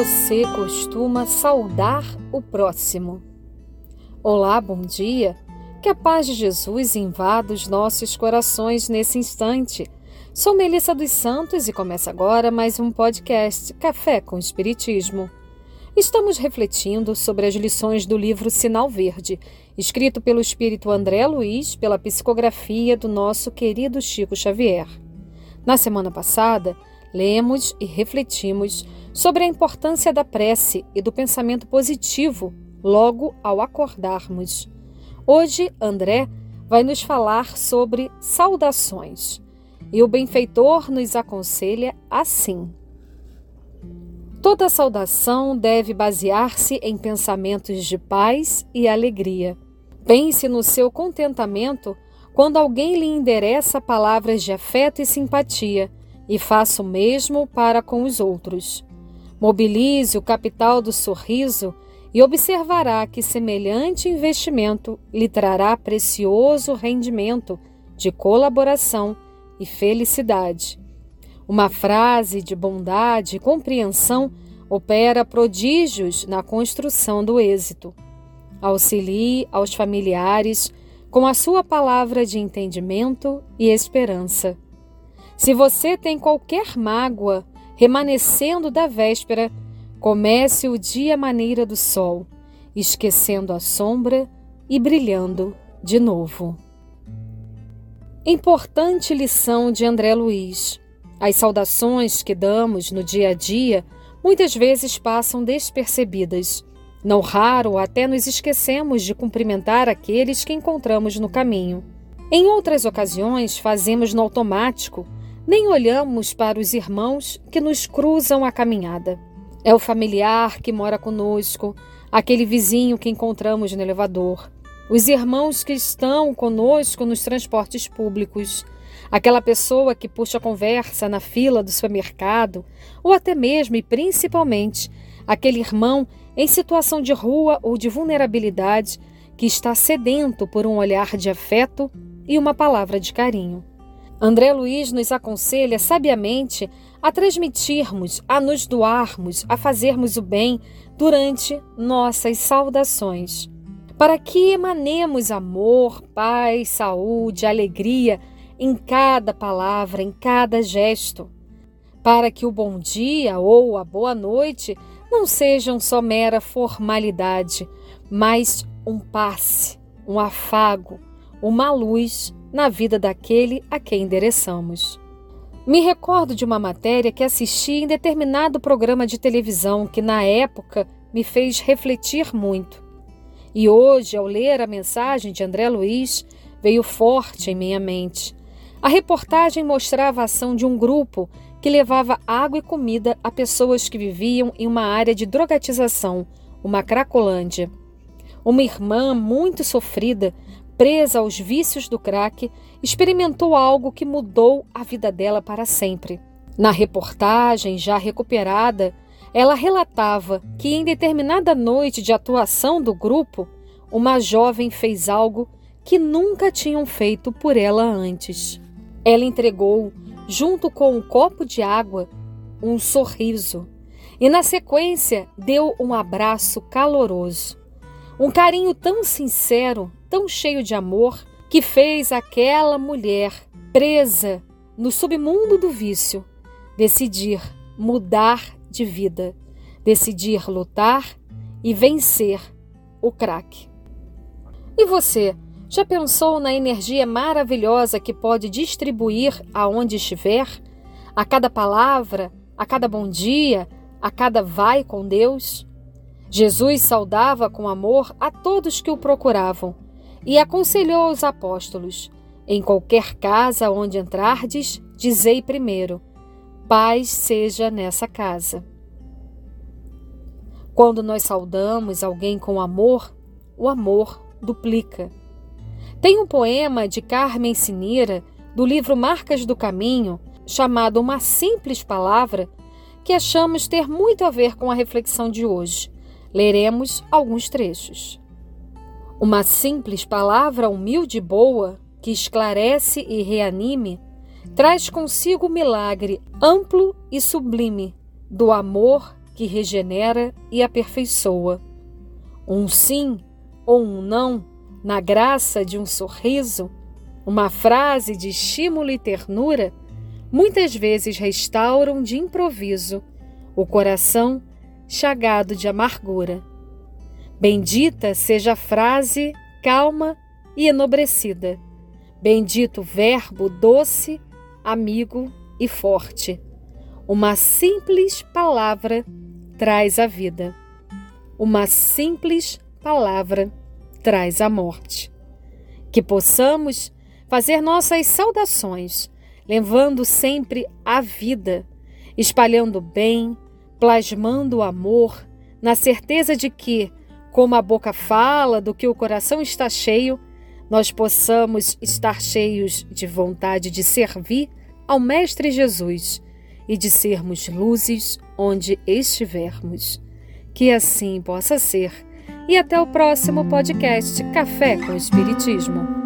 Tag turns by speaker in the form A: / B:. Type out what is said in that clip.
A: você costuma saudar o próximo? Olá, bom dia. Que a paz de Jesus invada os nossos corações nesse instante. Sou Melissa dos Santos e começa agora mais um podcast Café com Espiritismo. Estamos refletindo sobre as lições do livro Sinal Verde, escrito pelo espírito André Luiz pela psicografia do nosso querido Chico Xavier. Na semana passada, lemos e refletimos sobre a importância da prece e do pensamento positivo logo ao acordarmos. Hoje, André vai nos falar sobre saudações e o benfeitor nos aconselha assim. Toda saudação deve basear-se em pensamentos de paz e alegria. Pense no seu contentamento quando alguém lhe endereça palavras de afeto e simpatia, e faça o mesmo para com os outros. Mobilize o capital do sorriso e observará que semelhante investimento lhe trará precioso rendimento de colaboração e felicidade. Uma frase de bondade e compreensão opera prodígios na construção do êxito. Auxilie aos familiares com a sua palavra de entendimento e esperança. Se você tem qualquer mágoa remanescendo da véspera, comece o dia maneira do sol, esquecendo a sombra e brilhando de novo. Importante lição de André Luiz. As saudações que damos no dia a dia muitas vezes passam despercebidas. Não raro, até nos esquecemos de cumprimentar aqueles que encontramos no caminho. Em outras ocasiões, fazemos no automático nem olhamos para os irmãos que nos cruzam a caminhada. É o familiar que mora conosco, aquele vizinho que encontramos no elevador, os irmãos que estão conosco nos transportes públicos, aquela pessoa que puxa a conversa na fila do supermercado, ou até mesmo e principalmente aquele irmão em situação de rua ou de vulnerabilidade que está sedento por um olhar de afeto e uma palavra de carinho. André Luiz nos aconselha sabiamente a transmitirmos, a nos doarmos, a fazermos o bem durante nossas saudações, para que emanemos amor, paz, saúde, alegria em cada palavra, em cada gesto, para que o bom dia ou a boa noite não sejam só mera formalidade, mas um passe, um afago, uma luz na vida daquele a quem endereçamos. Me recordo de uma matéria que assisti em determinado programa de televisão que, na época, me fez refletir muito. E hoje, ao ler a mensagem de André Luiz, veio forte em minha mente. A reportagem mostrava a ação de um grupo que levava água e comida a pessoas que viviam em uma área de drogatização, uma Cracolândia. Uma irmã muito sofrida presa aos vícios do crack, experimentou algo que mudou a vida dela para sempre. Na reportagem, já recuperada, ela relatava que em determinada noite de atuação do grupo, uma jovem fez algo que nunca tinham feito por ela antes. Ela entregou, junto com um copo de água, um sorriso e, na sequência, deu um abraço caloroso. Um carinho tão sincero tão cheio de amor que fez aquela mulher presa no submundo do vício decidir mudar de vida, decidir lutar e vencer o crack. E você, já pensou na energia maravilhosa que pode distribuir aonde estiver? A cada palavra, a cada bom dia, a cada vai com Deus? Jesus saudava com amor a todos que o procuravam e aconselhou aos apóstolos: Em qualquer casa onde entrardes, dizei primeiro: Paz seja nessa casa. Quando nós saudamos alguém com amor, o amor duplica. Tem um poema de Carmen Sinira, do livro Marcas do Caminho, chamado Uma Simples Palavra, que achamos ter muito a ver com a reflexão de hoje. Leremos alguns trechos. Uma simples palavra humilde e boa, que esclarece e reanime, traz consigo o milagre amplo e sublime do amor que regenera e aperfeiçoa. Um sim ou um não, na graça de um sorriso, uma frase de estímulo e ternura, muitas vezes restauram de improviso o coração chagado de amargura. Bendita seja a frase calma e enobrecida. Bendito verbo doce, amigo e forte. Uma simples palavra traz a vida. Uma simples palavra traz a morte. Que possamos fazer nossas saudações, levando sempre a vida, espalhando o bem, plasmando o amor, na certeza de que, como a boca fala do que o coração está cheio, nós possamos estar cheios de vontade de servir ao Mestre Jesus e de sermos luzes onde estivermos. Que assim possa ser. E até o próximo podcast Café com Espiritismo.